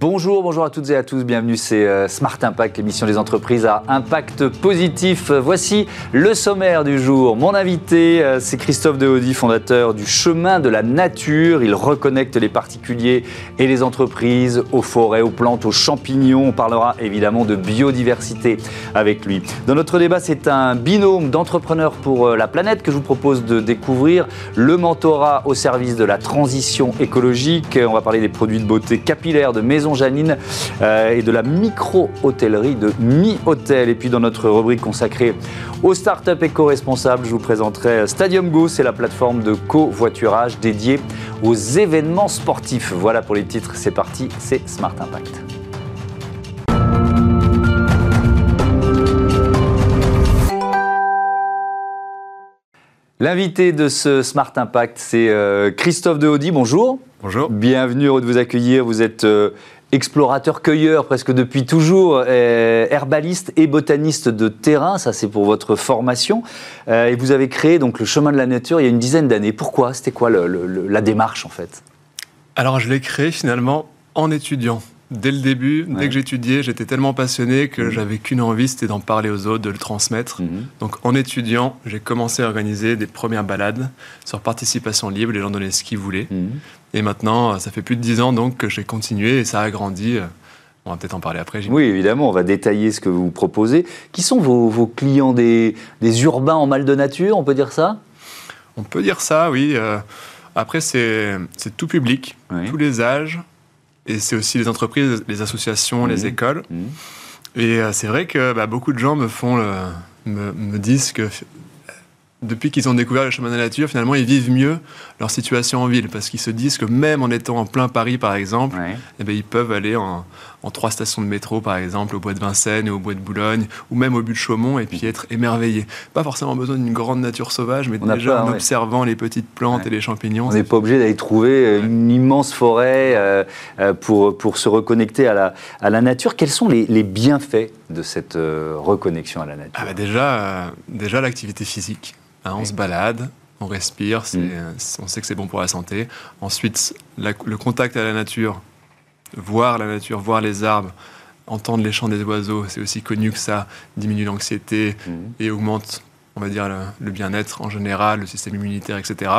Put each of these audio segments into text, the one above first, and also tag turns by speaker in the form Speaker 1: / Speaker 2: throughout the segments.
Speaker 1: Bonjour, bonjour à toutes et à tous, bienvenue, c'est euh, Smart Impact, l'émission des entreprises à impact positif. Voici le sommaire du jour. Mon invité, euh, c'est Christophe Dehaudy, fondateur du Chemin de la Nature. Il reconnecte les particuliers et les entreprises aux forêts, aux plantes, aux champignons. On parlera évidemment de biodiversité avec lui. Dans notre débat, c'est un binôme d'entrepreneurs pour euh, la planète que je vous propose de découvrir. Le mentorat au service de la transition écologique. On va parler des produits de beauté capillaire de Maison Janine euh, et de la micro-hôtellerie de Mi Hôtel. Et puis dans notre rubrique consacrée aux startups éco-responsables, je vous présenterai Stadium Go, c'est la plateforme de covoiturage dédiée aux événements sportifs. Voilà pour les titres, c'est parti, c'est Smart Impact. L'invité de ce Smart Impact, c'est euh, Christophe Dehaudy. Bonjour.
Speaker 2: Bonjour.
Speaker 1: Bienvenue, heureux de vous accueillir. Vous êtes euh, explorateur-cueilleur presque depuis toujours, euh, herbaliste et botaniste de terrain. Ça, c'est pour votre formation. et vous avez créé donc le chemin de la nature il y a une dizaine d'années. Pourquoi? C'était quoi la démarche en fait?
Speaker 2: Alors, je l'ai créé finalement en étudiant. Dès le début, dès que j'étudiais, j'étais tellement passionné que mmh. j'avais qu'une envie, c'était d'en parler aux autres, de le transmettre. Mmh. Donc en étudiant, j'ai commencé à organiser des premières balades sur participation libre, les gens donnaient ce qu'ils voulaient. Mmh. Et maintenant, ça fait plus de dix ans donc que j'ai continué et ça a grandi. On va peut-être en parler après.
Speaker 1: Oui, évidemment, on va détailler ce que vous proposez. Qui sont vos, clients des, urbains en mal de nature, on peut dire ça?
Speaker 2: On peut dire ça, oui. Euh, après, c'est tout public, tous les âges, et c'est aussi les entreprises, les associations, les mmh. écoles. Mmh. Et euh, c'est vrai que bah, beaucoup de gens me font me, me, disent que depuis qu'ils ont découvert le chemin de la nature, finalement, ils vivent mieux leur situation en ville parce qu'ils se disent que même en étant en plein Paris, par exemple, eh ben, ils peuvent aller en, trois stations de métro, par exemple, au bois de Vincennes et au bois de Boulogne, ou même au but de Chaumont, et puis être émerveillés. Pas forcément besoin d'une grande nature sauvage, mais déjà en observant les petites plantes et les champignons.
Speaker 1: On n'est pas obligé d'aller trouver euh, une immense forêt euh, euh, pour, pour se reconnecter à la, à la nature. Quels sont les, les bienfaits de cette reconnexion à la nature?
Speaker 2: Ah bah Déjà, déjà l'activité physique. Hein, on se balade, on respire, mm. euh, on sait que c'est bon pour la santé. Ensuite, le contact à la nature, voir la nature, voir les arbres, entendre les chants des oiseaux, c'est aussi connu que ça diminue l'anxiété mm. et augmente, on va dire, le bien-être en général, le système immunitaire, etc.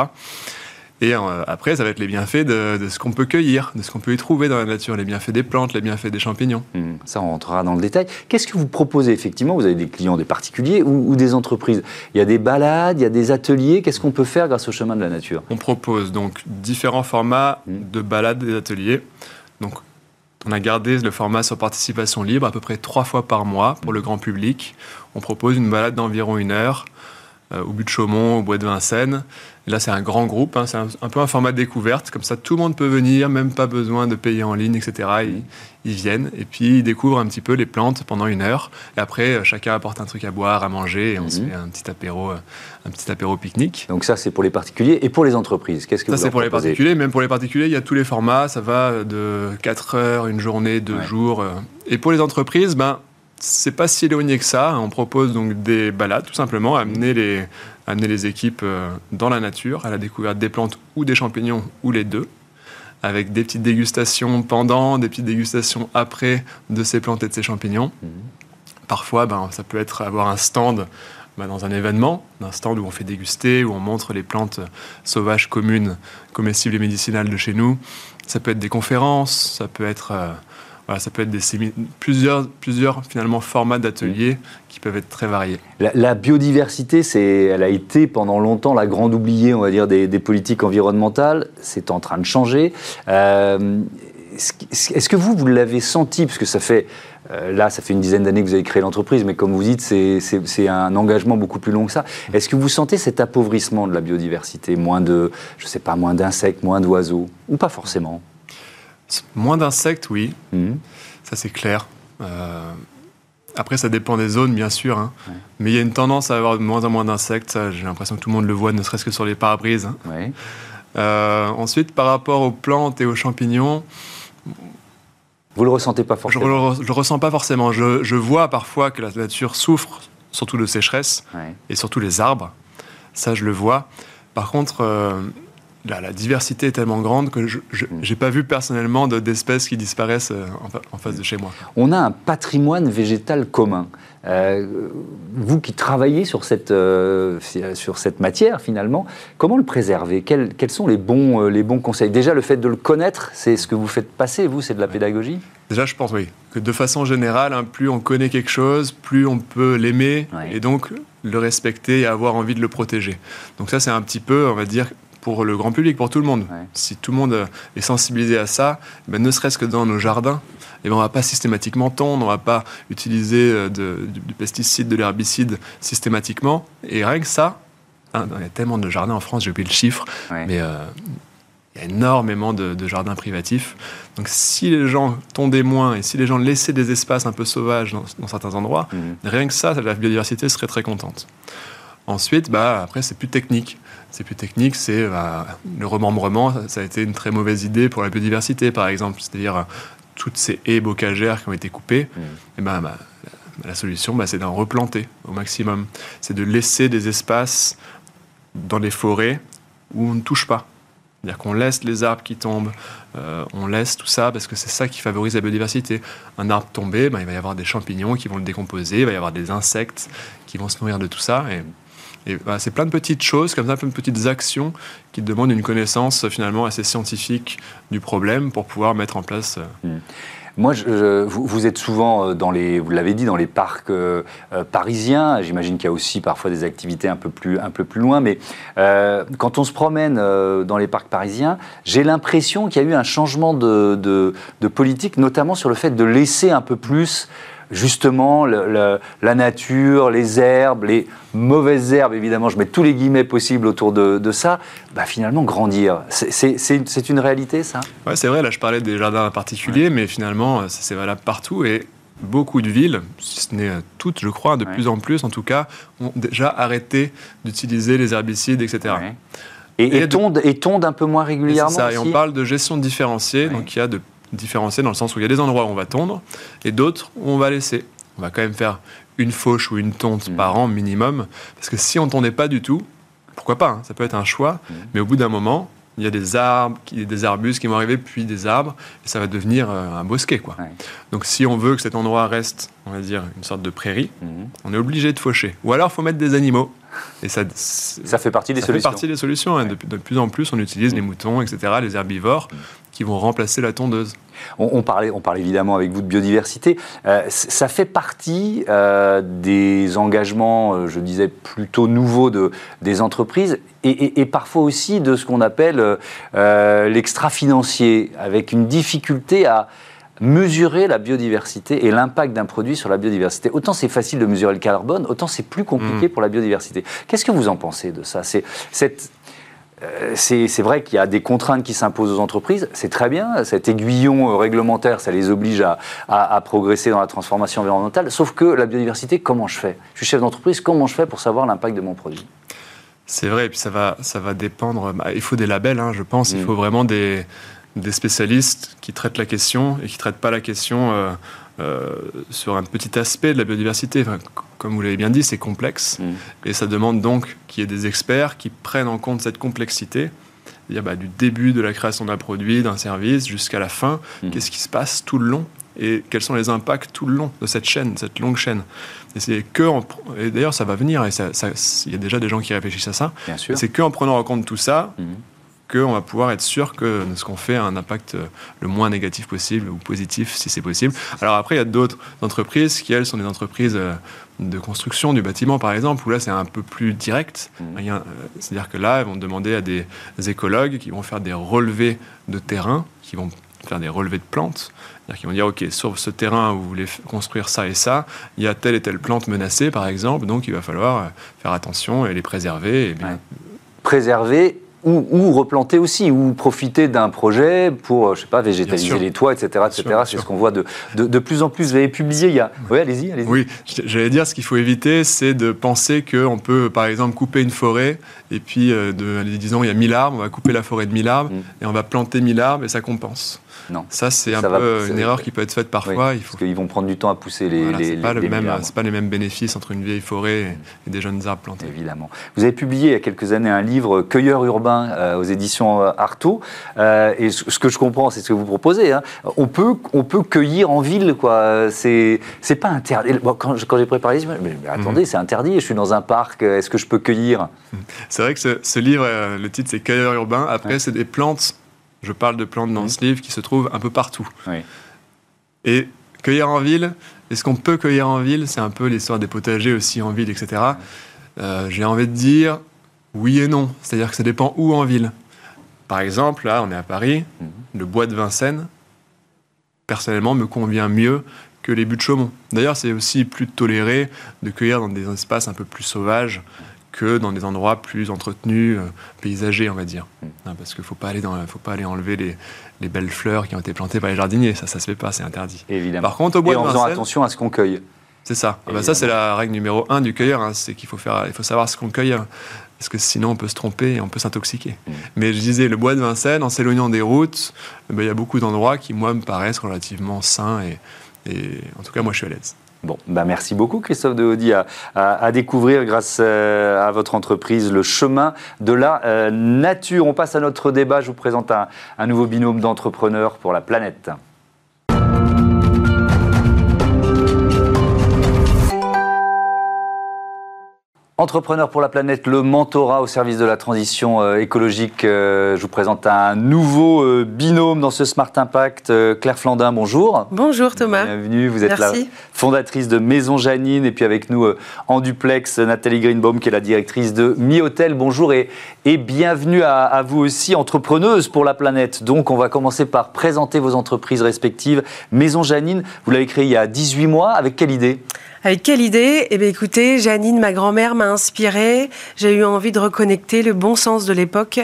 Speaker 2: Et euh, après, ça va être les bienfaits de, ce qu'on peut cueillir, de ce qu'on peut y trouver dans la nature, les bienfaits des plantes, les bienfaits des champignons.
Speaker 1: Hmm, ça, on rentrera dans le détail. Qu'est-ce que vous proposez effectivement? Vous avez des clients, des particuliers ou, des entreprises? Il y a des balades, il y a des ateliers. Qu'est-ce qu'on peut faire grâce au chemin de la nature?
Speaker 2: On propose donc différents formats hmm. de balades et d'ateliers. Donc, on a gardé le format sur participation libre à peu près trois fois par mois pour le grand public. On propose une balade d'environ une heure au but de Chaumont, au bois de Vincennes. là, c'est un grand groupe, hein, c'est un, peu un format de découverte. Comme ça, tout le monde peut venir, même pas besoin de payer en ligne, etc. Ils, viennent et puis ils découvrent un petit peu les plantes pendant une heure. Et après, euh, chacun apporte un truc à boire, à manger, et on se mhm. fait un petit apéro, euh, un petit apéro pique-nique.
Speaker 1: Donc ça, c'est pour les particuliers et pour les entreprises. Qu'est-ce que
Speaker 2: ça, c'est pour les particuliers. Même pour les particuliers, il y a tous les formats. Ça va de 4 heures, une journée, deux jours. Et pour les entreprises, ben c'est pas si éloigné que ça. On propose donc des balades, tout simplement, amener les, amener les équipes euh, dans la nature, à la découverte des plantes ou des champignons, ou les deux, avec des petites dégustations pendant, des petites dégustations après de ces plantes et de ces champignons. Mhm. Parfois, ben, ça peut être avoir un stand ben, dans un événement, un stand où on fait déguster, où on montre les plantes sauvages communes, comestibles et médicinales de chez nous. Ça peut être des conférences, ça peut être... Euh, ça peut être plusieurs, finalement formats d'ateliers qui peuvent être très variés.
Speaker 1: La, biodiversité, elle a été pendant longtemps la grande oubliée, on va dire, des, politiques environnementales. C'est en train de changer. Euh, est-ce que vous, vous l'avez senti, parce que ça fait euh, là, ça fait une dizaine d'années que vous avez créé l'entreprise, mais comme vous dites, c'est un engagement beaucoup plus long que ça. Est-ce que vous sentez cet appauvrissement de la biodiversité, moins de, je sais pas, moins d'insectes, moins d'oiseaux, ou pas forcément?
Speaker 2: Moins d'insectes, oui. Mhm. Ça, c'est clair. Euh, après, ça dépend des zones, bien sûr. Hein. Mais il y a une tendance à avoir de moins en moins d'insectes. J'ai l'impression que tout le monde le voit, ne serait-ce que sur les pare-brises. Hein. Euh, ensuite, par rapport aux plantes et aux champignons.
Speaker 1: Vous le ressentez pas forcément
Speaker 2: Je ne le ressens pas forcément. Je, vois parfois que la nature souffre, surtout de sécheresse, et surtout les arbres. Ça, je le vois. Par contre, euh, la, diversité est tellement grande que je n'ai pas vu personnellement d'espèces qui disparaissent euh, en, face de chez moi.
Speaker 1: On a un patrimoine végétal commun. Euh, vous qui travaillez sur cette, euh, sur cette matière, finalement, comment le préserver? Quels, quels, sont les bons, les bons conseils? Déjà, le fait de le connaître, c'est ce que vous faites passer, vous, c'est de la pédagogie?
Speaker 2: Déjà, je pense, oui, que de façon générale, hein, plus on connaît quelque chose, plus on peut l'aimer, et donc le respecter et avoir envie de le protéger. Donc ça, c'est un petit peu, on va dire, pour le grand public, pour tout le monde. Si tout le monde est sensibilisé à ça, ben, ne serait-ce que dans nos jardins, eh ben, on ne va pas systématiquement tondre, on ne va pas utiliser euh, du, pesticide, de l'herbicide systématiquement. Et rien que ça, hein, il y a tellement de jardins en France, j'ai oublié le chiffre, mais euh, il y a énormément de, jardins privatifs. Donc si les gens tondaient moins et si les gens laissaient des espaces un peu sauvages dans, certains endroits, mhm. rien que ça, la biodiversité serait très contente. Ensuite, bah, après, c'est plus technique. C'est plus technique, c'est bah, le remembrement. Ça a été une très mauvaise idée pour la biodiversité, par exemple. C'est-à-dire euh, toutes ces haies bocagères qui ont été coupées. Mmh. Et ben, bah, la solution, bah, c'est d'en replanter au maximum. C'est de laisser des espaces dans les forêts où on ne touche pas. C'est-à-dire qu'on laisse les arbres qui tombent, euh, on laisse tout ça parce que c'est ça qui favorise la biodiversité. Un arbre tombé, ben, il va y avoir des champignons qui vont le décomposer, il va y avoir des insectes qui vont se nourrir de tout ça. Et et bah, c'est plein de petites choses, comme ça, plein de petites actions qui demandent une connaissance finalement assez scientifique du problème pour pouvoir mettre en place. Euh,
Speaker 1: hmm. Moi, vous, êtes souvent euh, dans les, vous l'avez dit, dans les parcs euh, parisiens. J'imagine qu'il y a aussi parfois des activités un peu plus, un peu plus loin. Mais quand on se promène dans les parcs parisiens, j'ai l'impression qu'il y a eu un changement de, politique, notamment sur le fait de laisser un peu plus justement la nature, les herbes, les mauvaises herbes, évidemment, je mets tous les guillemets possibles autour de, ça, bah, finalement grandir. C'est une réalité, ça?
Speaker 2: Oui, c'est vrai, là je parlais des jardins particuliers, mais finalement, c'est valable partout. Et beaucoup de villes, si ce n'est toutes, je crois, de plus en plus en tout cas, ont déjà arrêté d'utiliser les herbicides, etc.
Speaker 1: Et, et, tondent, et, un peu moins régulièrement.
Speaker 2: C'est ça, et on parle de gestion différenciée, donc il y a de différencier dans le sens où il y a des endroits où on va tondre et d'autres où on va laisser. On va quand même faire une fauche ou une tonte mmh. par an minimum, parce que si on tondait pas du tout, pourquoi pas, hein, ça peut être un choix, mmh. mais au bout d'un moment, il y a des arbres, des arbustes qui vont arriver, puis des arbres, et ça va devenir euh, un bosquet. Quoi. Donc si on veut que cet endroit reste, on va dire, une sorte de prairie, mmh. on est obligé de faucher. Ou alors, il faut mettre des animaux.
Speaker 1: Et ça, ça fait partie des
Speaker 2: ça
Speaker 1: solutions.
Speaker 2: Fait partie des solutions. Hein. De, de, plus en plus, on utilise les moutons, etc., les herbivores, qui vont remplacer la tondeuse.
Speaker 1: On, parlait, on parle évidemment avec vous de biodiversité. Euh, ça fait partie euh, des engagements, euh, je disais, plutôt nouveaux de, des entreprises et, parfois aussi de ce qu'on appelle l'extra-financier, avec une difficulté à mesurer la biodiversité et l'impact d'un produit sur la biodiversité. Autant c'est facile de mesurer le carbone, autant c'est plus compliqué mmh. pour la biodiversité. Qu'est-ce que vous en pensez de ça? C'est cette euh, c'est vrai qu'il y a des contraintes qui s'imposent aux entreprises, c'est très bien, cet aiguillon euh, réglementaire, ça les oblige à, progresser dans la transformation environnementale, sauf que la biodiversité, comment je fais? Je suis chef d'entreprise, comment je fais pour savoir l'impact de mon produit?
Speaker 2: C'est vrai, et puis ça va, ça va dépendre, bah, il faut des labels, hein, je pense, il mm. faut vraiment des, spécialistes qui traitent la question et qui ne traitent pas la question... Euh, euh, sur un petit aspect de la biodiversité. comme vous l'avez bien dit, c'est complexe mm. et ça demande donc qu'il y ait des experts qui prennent en compte cette complexité. Bah, du début de la création d'un produit, d'un service, jusqu'à la fin. Mm. Qu'est-ce qui se passe tout le long et quels sont les impacts tout le long de cette chaîne, cette longue chaîne. Et c'est que, et d'ailleurs, ça va venir. Et il y a déjà des gens qui réfléchissent à ça. C'est qu'en prenant en compte tout ça, mm qu'on va pouvoir être sûr que ce qu'on fait a un impact euh, le moins négatif possible ou positif si c'est possible. Alors après, il y a d'autres entreprises qui, elles, sont des entreprises euh, de construction du bâtiment, par exemple, où là, c'est un peu plus direct. Mmh. Euh, c'est-à-dire que là, ils vont demander à des écologues qui vont faire des relevés de terrain, qui vont faire des relevés de plantes. C'est-à-dire qu'ils vont dire, OK, sur ce terrain où vous voulez construire ça et ça, il y a telle et telle plante menacée, par exemple, donc il va falloir faire attention et les préserver. Et bien...
Speaker 1: Préserver ou, replanter aussi, ou profiter d'un projet pour, euh, je sais pas, végétaliser les toits, etc. etc. C'est ce qu'on voit de, de, plus en plus. Vous avez publié il y a... Oui, allez-y, allez-y.
Speaker 2: Oui, j'allais dire, ce qu'il faut éviter, c'est de penser qu'on peut, par exemple, couper une forêt, et puis, euh, de, disons, il y a 1000 arbres, on va couper la forêt de 1000 arbres, mm. et on va planter 1000 arbres, et ça compense. Non. Ça, c'est un peu une erreur qui peut être faite parfois.
Speaker 1: il faut... Parce qu'ils vont prendre du temps à pousser les.
Speaker 2: Voilà, les, pas, le même, pas les mêmes bénéfices entre une vieille forêt et, des jeunes arbres plantés.
Speaker 1: Évidemment. Vous avez publié il y a quelques années un livre Cueilleur urbain euh, aux éditions euh, Artaud. Euh, et ce que je comprends, c'est ce que vous proposez. Hein. On, peut, on peut cueillir en ville, quoi. C'est pas interdit. quand, j'ai préparé ce mais, mais attendez, mhm. c'est interdit. Je suis dans un parc. Est-ce que je peux cueillir?
Speaker 2: C'est vrai que ce, ce livre, le titre, c'est Cueilleur urbain. Après, c'est des plantes je parle de plantes dans ce livre qui se trouvent un peu partout. Et cueillir en ville, est-ce qu'on peut cueillir en ville? C'est un peu l'histoire des potagers aussi en ville, etc. Euh, j'ai envie de dire oui et non. C'est-à-dire que ça dépend où en ville. Par exemple, là, on est à Paris, mhm. le bois de Vincennes, personnellement, me convient mieux que les buts de Chaumont. D'ailleurs, c'est aussi plus toléré de cueillir dans des espaces un peu plus sauvages, que dans des endroits plus entretenus, euh, paysagers, on va dire. Mm. Hein, parce qu'il ne faut, pas aller faut pas aller enlever les, les, belles fleurs qui ont été plantées par les jardiniers. Ça, ça se fait pas, c'est interdit.
Speaker 1: Évidemment. Par contre, au bois Et en faisant attention à ce qu'on cueille.
Speaker 2: C'est ça. Ah bah ça, c'est la règle numéro un du cueilleur. Hein, c'est qu'il faut, faire, il faut savoir ce qu'on cueille. Hein, parce que sinon, on peut se tromper et on peut s'intoxiquer. Mm. Mais je disais, le bois de Vincennes, en s'éloignant des routes, eh ben, il y a beaucoup d'endroits qui, moi, me paraissent relativement sains. Et, et en tout cas, moi, je suis à l'aise.
Speaker 1: Bon, bah merci beaucoup Christophe de Audi à, découvrir grâce euh, à votre entreprise le chemin de la euh, nature. On passe à notre débat. Je vous présente un nouveau binôme d'entrepreneurs pour la planète. Entrepreneur pour la planète, le mentorat au service de la transition euh, écologique. Euh, je vous présente un nouveau euh, binôme dans ce Smart Impact. Claire Flandin, bonjour.
Speaker 3: Bonjour Thomas.
Speaker 1: Bienvenue. Vous êtes la fondatrice de Maison Janine et puis avec nous en duplex Nathalie Greenbaum qui est la directrice de Mi Hotel. Bonjour et, et bienvenue à, à, vous aussi, entrepreneuse pour la planète. Donc on va commencer par présenter vos entreprises respectives. Maison Janine, vous l'avez créée il y a 18 mois. Avec quelle idée?
Speaker 3: Avec quelle idée? Eh bien, écoutez, Janine, ma grand-mère, m'a inspirée. J'ai eu envie de reconnecter le bon sens de l'époque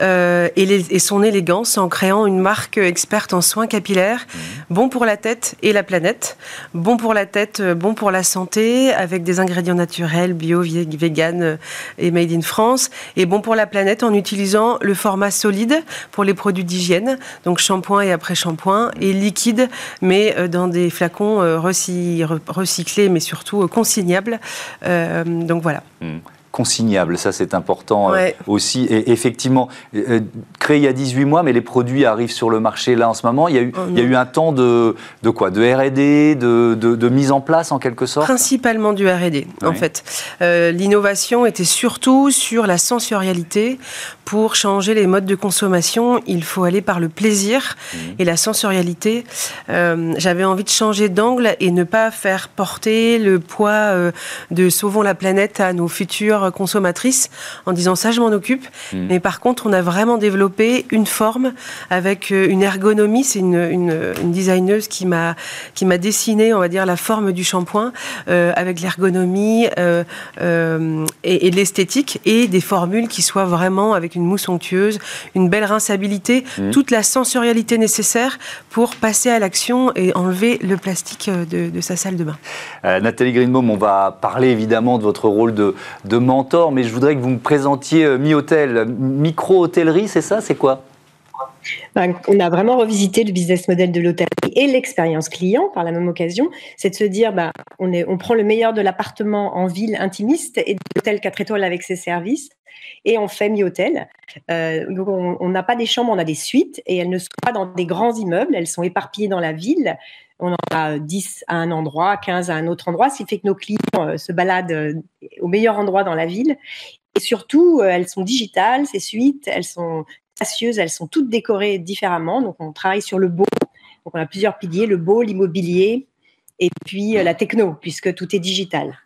Speaker 3: euh, et, son élégance en créant une marque experte en soins capillaires, mmh. bon pour la tête et la planète, bon pour la tête, euh, bon pour la santé, avec des ingrédients naturels, bio, vegan euh, et made in France, et bon pour la planète en utilisant le format solide pour les produits d'hygiène, donc shampoing et après-shampoing, et liquide, mais dans des flacons recyclés, mais surtout euh, consignable. Euh, donc voilà.
Speaker 1: Hmm consignable. Ça, c'est important euh, aussi. Et effectivement, euh, créé il y a 18 mois, mais les produits arrivent sur le marché là en ce moment. Il y a eu, oh, il y a eu un temps de, de quoi? De RD, de, de, mise en place en quelque sorte?
Speaker 3: Principalement du RD, en fait. Euh, l'innovation était surtout sur la sensorialité. Pour changer les modes de consommation, il faut aller par le plaisir mmh. et la sensorialité. J'avais envie de changer d'angle et ne pas faire porter le poids de sauvons la planète à nos futurs consommatrice en disant ça, je m'en occupe. Hmm. Mais par contre, on a vraiment développé une forme avec euh, une ergonomie. C'est une, une, designeuse qui m'a qui m'a dessiné, on va dire, la forme du shampoing euh, avec l'ergonomie euh, et, l'esthétique et des formules qui soient vraiment avec une mousse onctueuse, une belle rinçabilité, hmm. toute la sensorialité nécessaire pour passer à l'action et enlever le plastique de, sa salle de bain.
Speaker 1: Nathalie Greenbaum, on va parler évidemment de votre rôle de, de mentor, mais je voudrais que vous me présentiez euh, Mi-Hôtel. Micro-hôtellerie, c'est ça C'est quoi?
Speaker 4: Ben, on a vraiment revisité le business model de l'hôtellerie et l'expérience client par la même occasion. C'est de se dire, on, est, on prend le meilleur de l'appartement en ville intimiste et de l'hôtel 4 étoiles avec ses services et on fait mi-hôtel. Euh, on n'a pas des chambres, on a des suites et elles ne sont pas dans des grands immeubles, elles sont éparpillées dans la ville. On en a 10 à un endroit, 15 à un autre endroit, ce qui fait que nos clients euh, se baladent euh, au meilleur endroit dans la ville. Et surtout, elles sont digitales, ces suites, elles sont spacieuses, elles sont toutes décorées différemment. Donc, on travaille sur le beau. On a plusieurs piliers, le beau, l'immobilier et puis la techno, puisque tout est digital.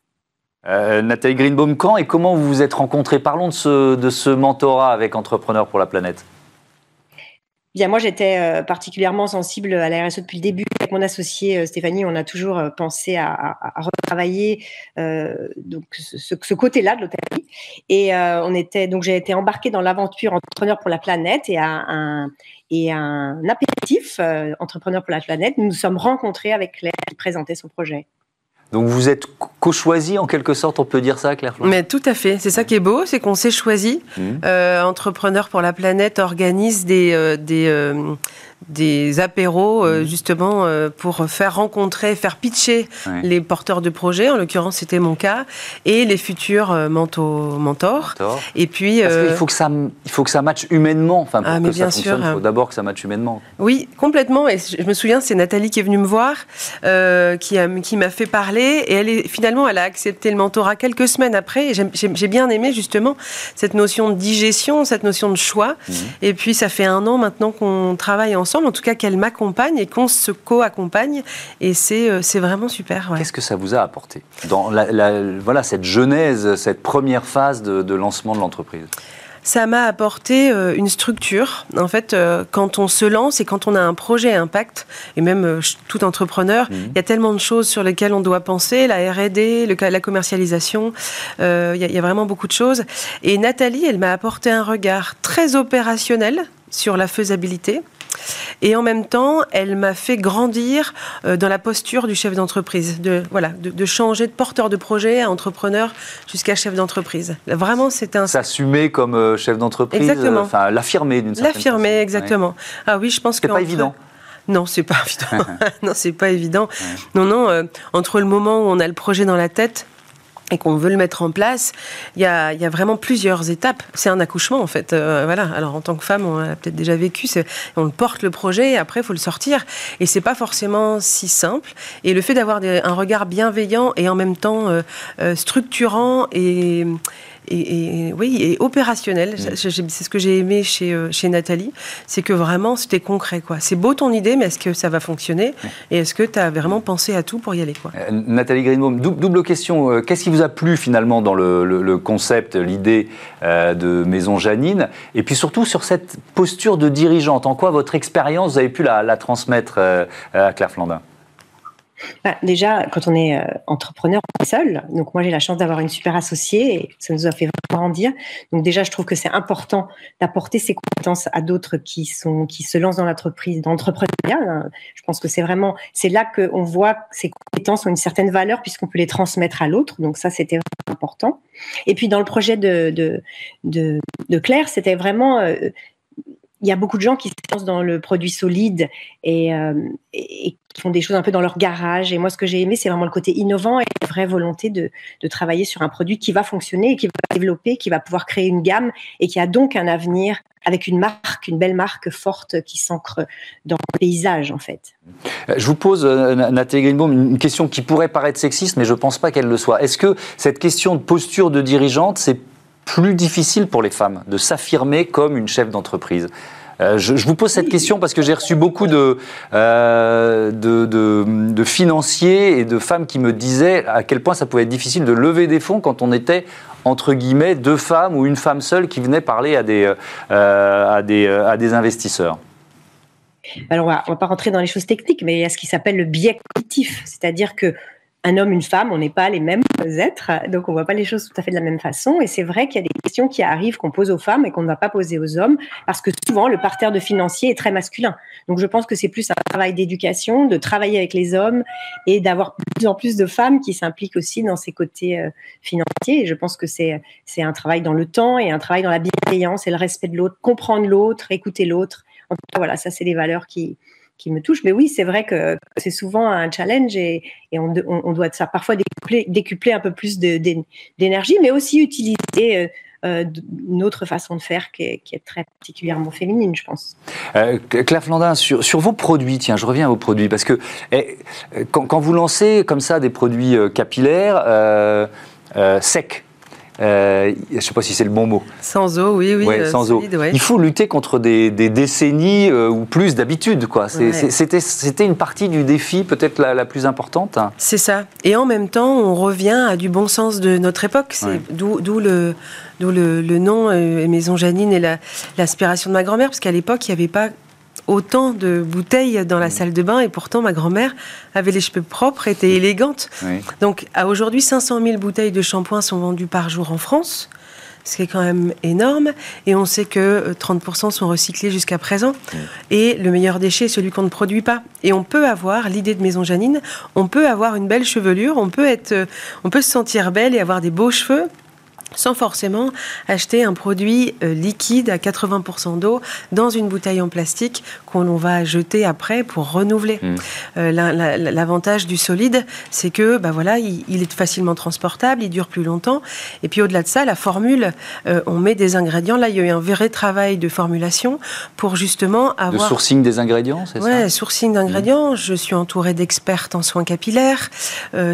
Speaker 1: Euh, Nathalie Greenbaum, quand et comment vous vous êtes rencontrés? Parlons de ce, de ce mentorat avec Entrepreneurs pour la planète.
Speaker 4: Bien, moi, j'étais euh, particulièrement sensible à la RSE depuis le début. Avec mon associé euh, Stéphanie, on a toujours pensé à, retravailler donc ce, côté-là de l'hôtellerie. Et on était donc j'ai été embarquée dans l'aventure Entrepreneurs pour la planète et à un et un appétitif Entrepreneurs pour la planète. Nous nous sommes rencontrés avec Claire qui présentait son projet.
Speaker 1: Donc vous êtes co-choisi en quelque sorte, on peut dire ça, Claire
Speaker 3: Mais tout à fait. C'est ça qui est beau, c'est qu'on s'est choisi. Mmh. Euh, Entrepreneurs pour la planète organise des, euh, des, euh, des apéros euh, mmh. justement euh, pour faire rencontrer, faire pitcher les porteurs de projets. En l'occurrence, c'était mon cas et les futurs euh, mentors. Et puis,
Speaker 1: Parce qu'il faut que ça, il faut que ça matche humainement. Enfin, pour ah, que bien ça fonctionne, il faut d'abord que ça matche humainement.
Speaker 3: Oui, complètement. Et je me souviens, c'est Nathalie qui est venue me voir, qui, qui m'a fait parler et elle est finalement, elle a accepté le mentorat quelques semaines après. Et j'ai bien aimé justement cette notion de digestion, cette notion de choix. Mmh. Et puis, ça fait un an maintenant qu'on travaille ensemble en tout cas qu'elle m'accompagne et qu'on se co-accompagne. Et c'est euh, vraiment super.
Speaker 1: Qu'est-ce que ça vous a apporté dans la, voilà, cette genèse, cette première phase de, lancement de l'entreprise?
Speaker 3: Ça m'a apporté euh, une structure. En fait, euh, quand on se lance et quand on a un projet impact, et même tout entrepreneur, mmh. il y a tellement de choses sur lesquelles on doit penser, la R&D, la commercialisation, il y, a vraiment beaucoup de choses. Et Nathalie, elle m'a apporté un regard très opérationnel sur la faisabilité. Et en même temps, elle m'a fait grandir euh, dans la posture du chef d'entreprise, de, voilà, de, changer de porteur de projet à entrepreneur jusqu'à chef d'entreprise. Vraiment, c'est un...
Speaker 1: S'assumer comme euh, chef d'entreprise,
Speaker 3: exactement.
Speaker 1: Euh, enfin l'affirmer d'une certaine
Speaker 3: façon. L'affirmer, exactement. Ah oui, je pense que...
Speaker 1: C'est pas évident.
Speaker 3: Non, c'est pas évident. non, c'est pas évident. Non, non. entre le moment où on a le projet dans la tête et qu'on veut le mettre en place, il y a, y a vraiment plusieurs étapes. C'est un accouchement en fait. Euh, voilà. Alors en tant que femme, on a peut-être déjà vécu. On porte le projet, et après il faut le sortir. Et c'est pas forcément si simple. Et le fait d'avoir un regard bienveillant et en même temps euh, euh, structurant et et, oui, et opérationnel. Mm. C'est ce que j'ai aimé chez, euh, chez Nathalie, c'est que vraiment c'était concret. quoi. C'est beau ton idée, mais est-ce que ça va fonctionner Et est-ce que tu as vraiment pensé à tout pour y aller quoi?
Speaker 1: Euh, Nathalie Greenbaum, double question. Euh, qu'est-ce qui vous a plu finalement dans le, concept, l'idée de Maison Janine? Et puis surtout sur cette posture de dirigeante, en quoi votre expérience, vous avez pu la, transmettre à Claire Flandin?
Speaker 4: Bah, déjà, quand on est euh, entrepreneur, seul. Donc moi, j'ai la chance d'avoir une super associée et ça nous a fait grandir. Donc déjà, je trouve que c'est important d'apporter ces compétences à d'autres qui sont qui se lancent dans l'entreprise, dans l'entrepreneuriat. Hein. Je pense que c'est vraiment c'est là qu'on voit que ces compétences ont une certaine valeur puisqu'on peut les transmettre à l'autre. Donc ça, c'était important. Et puis dans le projet de de, de, de Claire, c'était vraiment euh, il y a beaucoup de gens qui se lancent dans le produit solide et, euh, et, qui font des choses un peu dans leur garage. Et moi, ce que j'ai aimé, c'est vraiment le côté innovant et la vraie volonté de, travailler sur un produit qui va fonctionner qui va développer, qui va pouvoir créer une gamme et qui a donc un avenir avec une marque, une belle marque forte qui s'ancre dans le paysage, en fait.
Speaker 1: Euh, je vous pose, euh, Nathalie Greenbaum, une question qui pourrait paraître sexiste, mais je ne pense pas qu'elle le soit. Est-ce que cette question de posture de dirigeante, c'est plus difficile pour les femmes de s'affirmer comme une chef d'entreprise euh, je, vous pose cette question parce que j'ai reçu beaucoup de, euh, de, de, financiers et de femmes qui me disaient à quel point ça pouvait être difficile de lever des fonds quand on était entre guillemets deux femmes ou une femme seule qui venait parler à des, euh, à des investisseurs.
Speaker 4: Alors, on ne va pas rentrer dans les choses techniques, mais il y a ce qui s'appelle le biais cognitif, c'est-à-dire que un homme, une femme, on n'est pas les mêmes êtres, donc on voit pas les choses tout à fait de la même façon. Et c'est vrai qu'il y a des questions qui arrivent qu'on pose aux femmes et qu'on ne va pas poser aux hommes, parce que souvent le parterre de financier est très masculin. Donc je pense que c'est plus un travail d'éducation, de travailler avec les hommes et d'avoir plus en plus de femmes qui s'impliquent aussi dans ces côtés euh, financiers. Et je pense que c'est c'est un travail dans le temps et un travail dans la bienveillance et le respect de l'autre, comprendre l'autre, écouter l'autre. En tout cas, voilà, ça c'est des valeurs qui me touche. Mais oui, c'est vrai que c'est souvent un challenge et, on, doit ça parfois décupler, un peu plus d'énergie, mais aussi utiliser euh, euh, une autre façon de faire qui est, très particulièrement féminine, je pense.
Speaker 1: Euh, Claire Flandin, sur, vos produits, tiens, je reviens à vos produits, parce que eh, quand, vous lancez comme ça des produits capillaires secs, euh, je ne sais pas si c'est le bon mot.
Speaker 3: Sans eau, oui, oui.
Speaker 1: Euh, sans eau. Il faut lutter contre des, décennies euh, ou plus d'habitude. quoi. C'était une partie du défi peut-être la, plus importante.
Speaker 3: C'est ça. Et en même temps, on revient à du bon sens de notre époque. D'où le, le, nom Maison Janine et l'aspiration de ma grand-mère, parce qu'à l'époque, il n'y avait pas autant de bouteilles dans la mm. salle de bain et pourtant ma grand-mère avait les cheveux propres, était élégante. Donc à aujourd'hui, 500 000 bouteilles de shampoing sont vendues par jour en France, ce qui est quand même énorme. Et on sait que 30% euh, sont recyclés jusqu'à présent. Et le meilleur déchet est celui qu'on ne produit pas. Et on peut avoir l'idée de Maison Janine, on peut avoir une belle chevelure, on peut, être, euh, on peut se sentir belle et avoir des beaux cheveux sans forcément acheter un produit euh, liquide à 80% d'eau dans une bouteille en plastique qu'on va jeter après pour renouveler. Mmh. Euh, l'avantage du solide, c'est que bah voilà, il, est facilement transportable, il dure plus longtemps. Et puis au-delà de ça, la formule, euh, on met des ingrédients. Là, il y a eu un vrai travail de formulation pour justement avoir...
Speaker 1: De sourcing des ingrédients, c'est
Speaker 3: ouais, ça sourcing d'ingrédients. Mmh. Je suis entourée d'expertes en soins capillaires.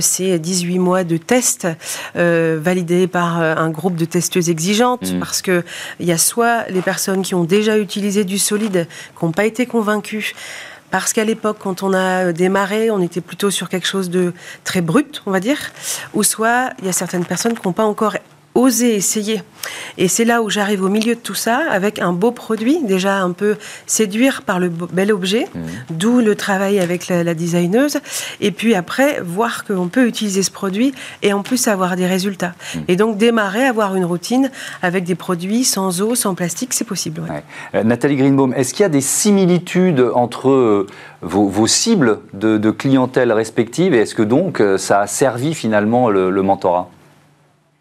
Speaker 3: c'est 18 mois de tests validés par un un groupe de testeuses exigeantes mmh. parce que il y a soit les personnes qui ont déjà utilisé du solide, qui n'ont pas été convaincues. Parce qu'à l'époque, quand on a démarré, on était plutôt sur quelque chose de très brut, on va dire. Ou soit, il y a certaines personnes qui n'ont pas encore oser essayer. Et c'est là où j'arrive au milieu de tout ça avec un beau produit, déjà un peu séduire par le bel objet, mmh. d'où le travail avec la, designeuse. Et puis après, voir qu'on peut utiliser ce produit et en plus avoir des résultats. Mmh. Et donc démarrer, avoir une routine avec des produits sans eau, sans plastique, c'est possible.
Speaker 1: Euh, Nathalie Greenbaum, est-ce qu'il y a des similitudes entre euh, vos, cibles de, clientèle respectives et est-ce que donc euh, ça a servi finalement le mentorat?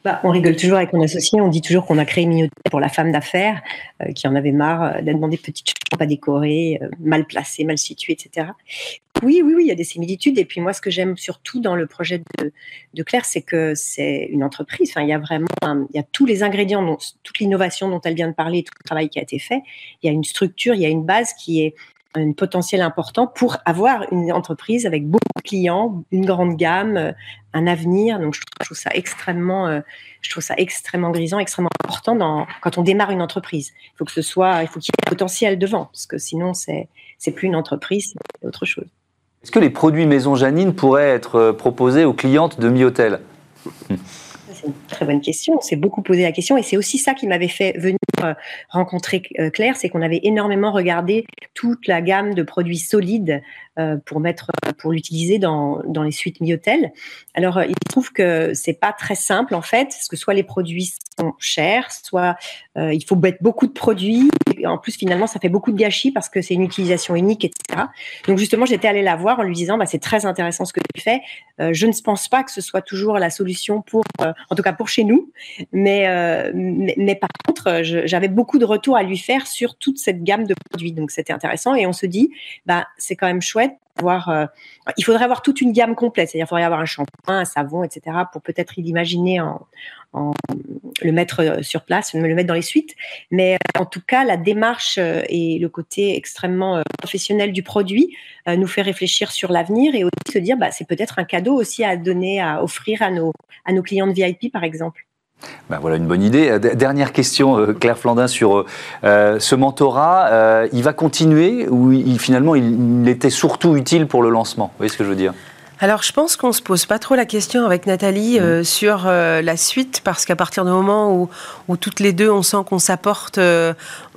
Speaker 4: Bah, on rigole toujours avec mon associé, on dit toujours qu'on a créé une pour la femme d'affaires euh, qui en avait marre euh, de demander petites chambres à décorer, euh, mal placées, mal situées, etc. Oui, oui, oui, il y a des similitudes. Et puis moi, ce que j'aime surtout dans le projet de, Claire, c'est que c'est une entreprise. Enfin, il y a vraiment, il y a tous les ingrédients, toute l'innovation dont elle vient de parler, tout le travail qui a été fait. Il y a une structure, il y a une base qui est un potentiel important pour avoir une entreprise avec beaucoup de clients, une grande gamme, euh, un avenir. Donc je trouve, ça extrêmement, euh, je trouve ça extrêmement grisant, extrêmement important dans, quand on démarre une entreprise. Il faut que ce soit, il faut qu'il y ait un potentiel devant, parce que sinon c'est c'est plus une entreprise, c'est autre chose.
Speaker 1: Est-ce que les produits Maison Janine pourraient être euh, proposés aux clientes de Mi Hôtel
Speaker 4: c'est une très bonne question. On s'est beaucoup posé la question et c'est aussi ça qui m'avait fait venir euh, rencontrer euh, Claire, c'est qu'on avait énormément regardé toute la gamme de produits solides pour mettre, pour l'utiliser dans, dans les suites Miotel. Alors, il se trouve que c'est pas très simple en fait, parce que soit les produits sont chers, soit il faut mettre beaucoup de produits. Et en plus, finalement, ça fait beaucoup de gâchis parce que c'est une utilisation unique, etc. Donc, justement, j'étais allée la voir en lui disant, bah, c'est très intéressant ce que tu fais. je ne pense pas que ce soit toujours la solution pour, en tout cas pour chez nous, mais, mais, mais, par contre, j'avais beaucoup de retours à lui faire sur toute cette gamme de produits. Donc, c'était intéressant. Et on se dit, bah, c'est quand même chouette euh, il faudrait avoir toute une gamme complète, c'est-à-dire il faudrait avoir un shampoing, un savon, etc. pour peut-être l'imaginer en, le mettre euh, sur place, le mettre dans les suites. Mais euh, en tout cas, la démarche et le côté extrêmement professionnel du produit nous fait réfléchir sur l'avenir et aussi se dire, bah, c'est peut-être un cadeau aussi à donner, à offrir à nos, à nos clients de VIP, par exemple.
Speaker 1: Ben voilà une bonne idée. Euh, dernière question, euh, Claire Flandin, sur euh, ce mentorat. il va continuer ou finalement il, était surtout utile pour le lancement? Vous voyez ce que je veux dire?
Speaker 3: Alors, je pense qu'on se pose pas trop la question avec Nathalie mmh. sur la suite, parce qu'à partir du moment où, où, toutes les deux, on sent qu'on s'apporte,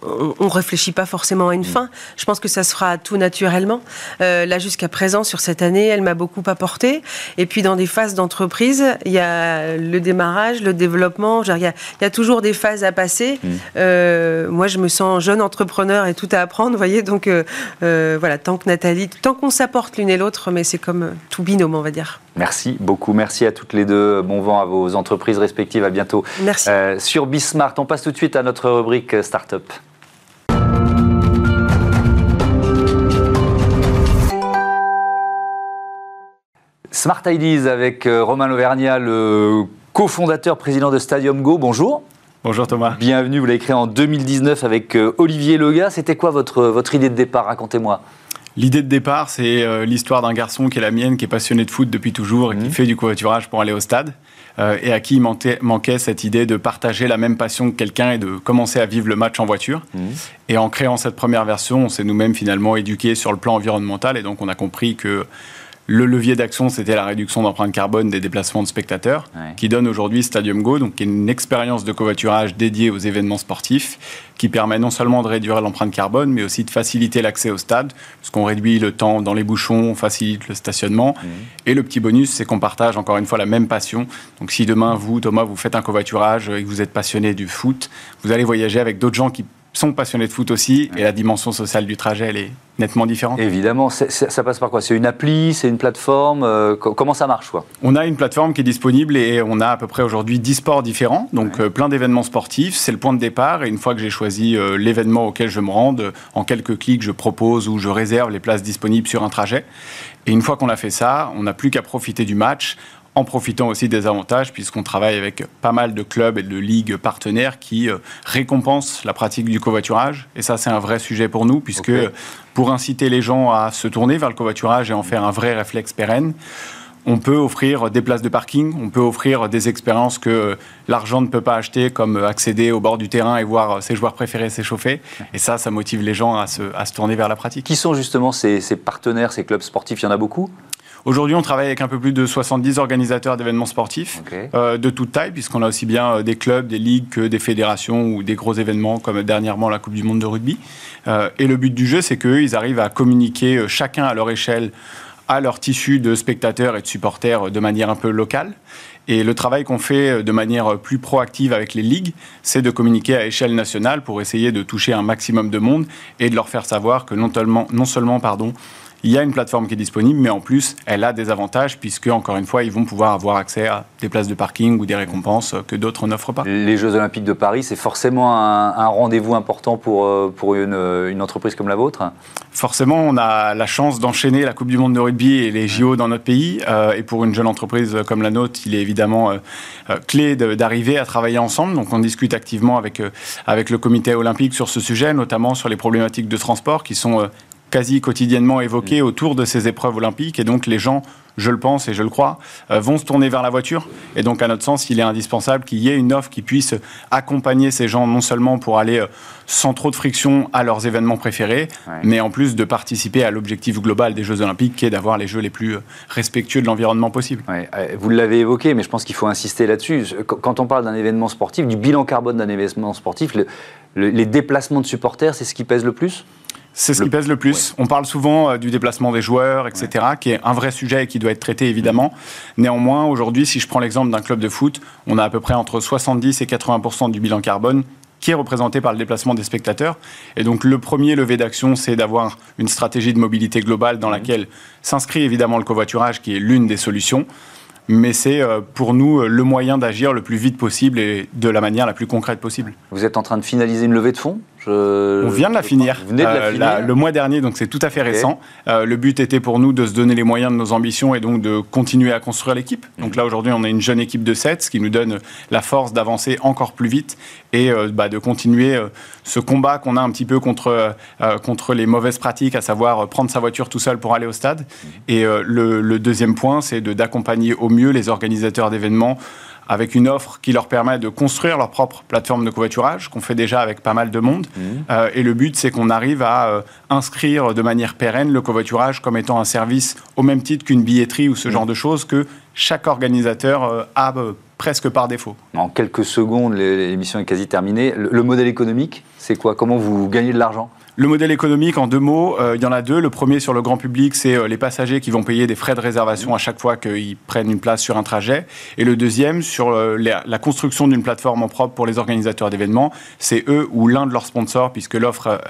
Speaker 3: on ne réfléchit pas forcément à une mm. fin. Je pense que ça se fera tout naturellement. Euh, là, jusqu'à présent, sur cette année, elle m'a beaucoup apporté. Et puis, dans des phases d'entreprise, il y a le démarrage, le développement. il, y a, toujours des phases à passer. Mm. Euh, moi, je me sens jeune entrepreneur et tout à apprendre, vous voyez. Donc, euh, voilà, tant que Nathalie, tant qu'on s'apporte l'une et l'autre, mais c'est comme tout binôme, on va dire.
Speaker 1: Merci beaucoup. Merci à toutes les deux. Bon vent à vos entreprises respectives. À bientôt.
Speaker 3: Merci.
Speaker 1: sur Bismart, on passe tout de suite à notre rubrique Startup. Smart Ideas avec euh, Romain Lauvergnat, le cofondateur, président de Stadium Go. Bonjour.
Speaker 5: Bonjour Thomas.
Speaker 1: Bienvenue, vous l'avez créé en 2019 avec euh, Olivier Lega. C'était quoi votre, votre idée de départ? Racontez-moi.
Speaker 5: L'idée de départ, c'est euh, l'histoire d'un garçon qui est la mienne, qui est passionné de foot depuis toujours et qui mmh. fait du covoiturage pour aller au stade. et à qui il manquait, cette idée de partager la même passion que quelqu'un et de commencer à vivre le match en voiture. Mmh. Et en créant cette première version, on s'est nous-mêmes finalement éduqués sur le plan environnemental et donc on a compris que le levier d'action, c'était la réduction d'empreinte carbone des déplacements de spectateurs, qui donne aujourd'hui Stadium Go, donc une expérience de covoiturage dédiée aux événements sportifs, qui permet non seulement de réduire l'empreinte carbone, mais aussi de faciliter l'accès au stade, parce qu'on réduit le temps dans les bouchons, on facilite le stationnement. Et le petit bonus, c'est qu'on partage encore une fois la même passion. Donc si demain, vous, Thomas, vous faites un covoiturage et que vous êtes passionné du foot, vous allez voyager avec d'autres gens qui sont passionnés de foot aussi, et la dimension sociale du trajet, elle est nettement différente.
Speaker 1: Évidemment, ça passe par quoi? C'est une appli, c'est une plateforme euh, Comment ça marche quoi?
Speaker 5: On a une plateforme qui est disponible et on a à peu près aujourd'hui 10 sports différents, donc euh, plein d'événements sportifs. C'est le point de départ, et une fois que j'ai choisi euh, l'événement auquel je me rende, en quelques clics, je propose ou je réserve les places disponibles sur un trajet. Et une fois qu'on a fait ça, on n'a plus qu'à profiter du match en profitant aussi des avantages, puisqu'on travaille avec pas mal de clubs et de ligues partenaires qui euh, récompensent la pratique du covoiturage. Et ça, c'est un vrai sujet pour nous, puisque pour inciter les gens à se tourner vers le covoiturage et en faire un vrai réflexe pérenne, on peut offrir des places de parking, on peut offrir des expériences que l'argent ne peut pas acheter, comme accéder au bord du terrain et voir ses joueurs préférés s'échauffer. Et ça, ça motive les gens à se, tourner vers la pratique.
Speaker 1: Qui sont justement ces, ces partenaires, ces clubs sportifs? Il y en a beaucoup?
Speaker 5: Aujourd'hui, on travaille avec un peu plus de 70 organisateurs d'événements sportifs euh, de toute taille, puisqu'on a aussi bien euh, des clubs, des ligues que des fédérations ou des gros événements comme dernièrement la Coupe du Monde de rugby. Euh, et le but du jeu, c'est qu'eux, ils arrivent à communiquer chacun à leur échelle à leur tissu de spectateurs et de supporters de manière un peu locale. Et le travail qu'on fait de manière plus proactive avec les ligues, c'est de communiquer à échelle nationale pour essayer de toucher un maximum de monde et de leur faire savoir que non seulement, non seulement pardon, il y a une plateforme qui est disponible, mais en plus, elle a des avantages puisque, encore une fois, ils vont pouvoir avoir accès à des places de parking ou des récompenses que d'autres n'offrent pas.
Speaker 1: Les Jeux Olympiques de Paris, c'est forcément un, rendez-vous important pour, euh, pour une, une, entreprise comme la vôtre?
Speaker 5: Forcément, on a la chance d'enchaîner la Coupe du Monde de rugby et les JO dans notre pays. Euh, et pour une jeune entreprise comme la nôtre, il est évidemment euh, clé d'arriver à travailler ensemble. Donc, on discute activement avec, avec le comité olympique sur ce sujet, notamment sur les problématiques de transport qui sont quasi quotidiennement évoqué mm. autour de ces épreuves olympiques. Et donc les gens, je le pense et je le crois, euh, vont se tourner vers la voiture. Et donc à notre sens, il est indispensable qu'il y ait une offre qui puisse accompagner ces gens non seulement pour aller euh, sans trop de friction à leurs événements préférés, mais en plus de participer à l'objectif global des Jeux olympiques qui est d'avoir les Jeux les plus euh, respectueux de l'environnement possible.
Speaker 1: Vous l'avez évoqué, mais je pense qu'il faut insister là-dessus. Quand on parle d'un événement sportif, du bilan carbone d'un événement sportif, les déplacements de supporters, c'est ce qui pèse le plus?
Speaker 5: C'est ce qui pèse le plus. On parle souvent euh, du déplacement des joueurs, etc., qui est un vrai sujet et qui doit être traité évidemment. Néanmoins, aujourd'hui, si je prends l'exemple d'un club de foot, on a à peu près entre 70 et 80% du bilan carbone qui est représenté par le déplacement des spectateurs. Et donc le premier levé d'action, c'est d'avoir une stratégie de mobilité globale dans laquelle s'inscrit évidemment le covoiturage, qui est l'une des solutions mais c'est euh, pour nous euh, le moyen d'agir le plus vite possible et de la manière la plus concrète possible.
Speaker 1: Vous êtes en train de finaliser une levée de fonds?
Speaker 5: On vient de la finir. Vous venez de la euh, finir. le mois dernier, donc c'est tout à fait récent. le but était pour nous de se donner les moyens de nos ambitions et donc de continuer à construire l'équipe. Donc là aujourd'hui, on a une jeune équipe de 7, ce qui nous donne la force d'avancer encore plus vite et bah, de continuer ce combat qu'on a un petit peu contre, contre les mauvaises pratiques, à savoir prendre sa voiture tout seul pour aller au stade. Et le, le, deuxième point, c'est d'accompagner au mieux les organisateurs d'événements avec une offre qui leur permet de construire leur propre plateforme de covoiturage, qu'on fait déjà avec pas mal de monde. Mmh. Euh, et le but, c'est qu'on arrive à euh, inscrire de manière pérenne le covoiturage comme étant un service au même titre qu'une billetterie ou ce mmh. genre de choses que chaque organisateur euh, a presque par défaut.
Speaker 1: En quelques secondes, l'émission est quasi terminée. le modèle économique, c'est quoi? Comment vous gagnez de l'argent?
Speaker 5: Le modèle économique, en deux mots, euh, il y en a deux. Le premier sur le grand public, c'est euh, les passagers qui vont payer des frais de réservation à chaque fois qu'ils prennent une place sur un trajet. Et le deuxième, sur euh, la, construction d'une plateforme en propre pour les organisateurs d'événements, c'est eux ou l'un de leurs sponsors, puisque l'offre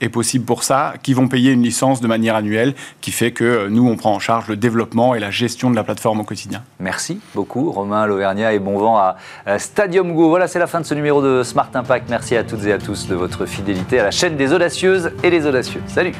Speaker 5: est possible pour ça, qui vont payer une licence de manière annuelle, qui fait que nous, on prend en charge le développement et la gestion de la plateforme au quotidien.
Speaker 1: Merci beaucoup, Romain Lauvergnat, et bon vent à Stadium Go. Voilà, c'est la fin de ce numéro de Smart Impact. Merci à toutes et à tous de votre fidélité à la chaîne des audacieux et les audacieux. Salut